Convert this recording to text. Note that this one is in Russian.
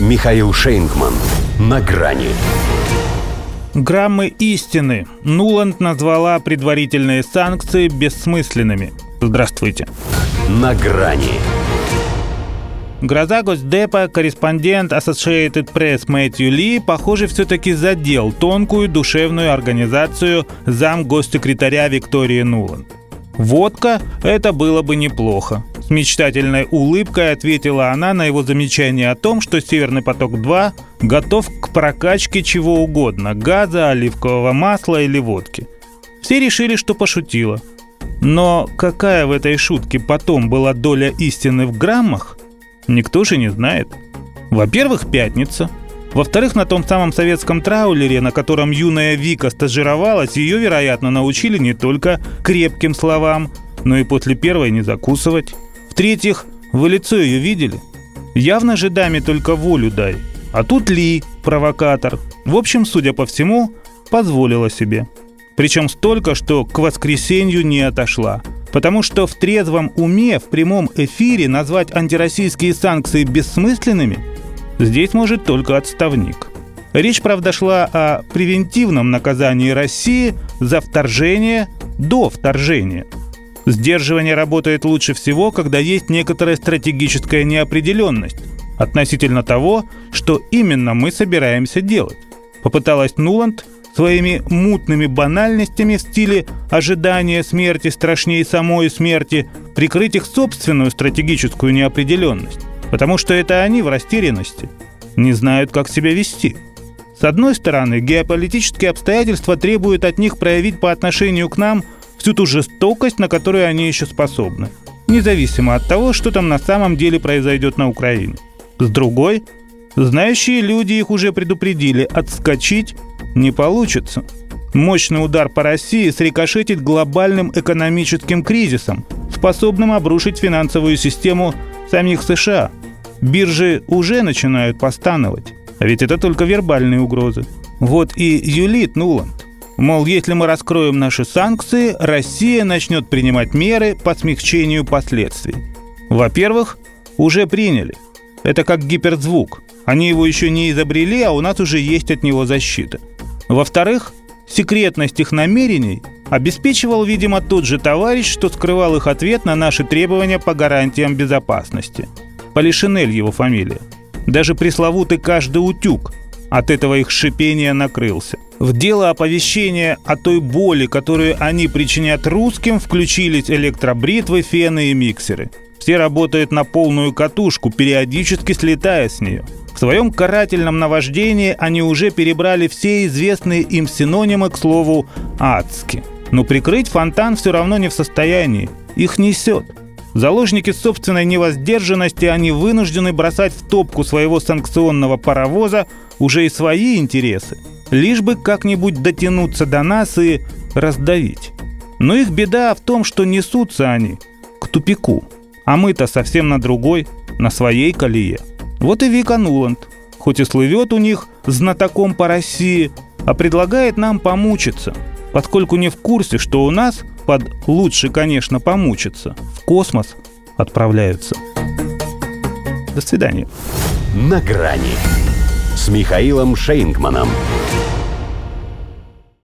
Михаил Шейнгман. На грани. Граммы истины. Нуланд назвала предварительные санкции бессмысленными. Здравствуйте. На грани. Гроза Госдепа, корреспондент Associated Press Мэтью Ли, похоже, все-таки задел тонкую душевную организацию зам госсекретаря Виктории Нуланд. Водка – это было бы неплохо. Мечтательной улыбкой ответила она на его замечание о том, что «Северный поток-2» готов к прокачке чего угодно – газа, оливкового масла или водки. Все решили, что пошутила. Но какая в этой шутке потом была доля истины в граммах, никто же не знает. Во-первых, пятница. Во-вторых, на том самом советском траулере, на котором юная Вика стажировалась, ее, вероятно, научили не только крепким словам, но и после первой не закусывать. В-третьих, вы лицо ее видели? Явно же даме только волю дай. А тут Ли, провокатор. В общем, судя по всему, позволила себе. Причем столько, что к воскресенью не отошла. Потому что в трезвом уме в прямом эфире назвать антироссийские санкции бессмысленными здесь может только отставник. Речь, правда, шла о превентивном наказании России за вторжение до вторжения. Сдерживание работает лучше всего, когда есть некоторая стратегическая неопределенность относительно того, что именно мы собираемся делать. Попыталась Нуланд своими мутными банальностями в стиле ожидания смерти страшнее самой смерти прикрыть их собственную стратегическую неопределенность, потому что это они в растерянности, не знают, как себя вести. С одной стороны, геополитические обстоятельства требуют от них проявить по отношению к нам всю ту жестокость, на которую они еще способны, независимо от того, что там на самом деле произойдет на Украине. С другой, знающие люди их уже предупредили, отскочить не получится. Мощный удар по России срикошетит глобальным экономическим кризисом, способным обрушить финансовую систему самих США. Биржи уже начинают постановать. А ведь это только вербальные угрозы. Вот и юлит Нуланд. Мол, если мы раскроем наши санкции, Россия начнет принимать меры по смягчению последствий. Во-первых, уже приняли. Это как гиперзвук. Они его еще не изобрели, а у нас уже есть от него защита. Во-вторых, секретность их намерений обеспечивал, видимо, тот же товарищ, что скрывал их ответ на наши требования по гарантиям безопасности. Полишинель его фамилия. Даже пресловутый каждый утюг от этого их шипения накрылся. В дело оповещения о той боли, которую они причинят русским, включились электробритвы, фены и миксеры. Все работают на полную катушку, периодически слетая с нее – в своем карательном наваждении они уже перебрали все известные им синонимы, к слову, «адски». Но прикрыть фонтан все равно не в состоянии. Их несет. Заложники собственной невоздержанности они вынуждены бросать в топку своего санкционного паровоза уже и свои интересы, лишь бы как-нибудь дотянуться до нас и раздавить. Но их беда в том, что несутся они к тупику, а мы-то совсем на другой, на своей колее – вот и Вика Нуланд, хоть и слывет у них знатоком по России, а предлагает нам помучиться, поскольку не в курсе, что у нас под «лучше, конечно, помучиться» в космос отправляются. До свидания. На грани с Михаилом Шейнгманом.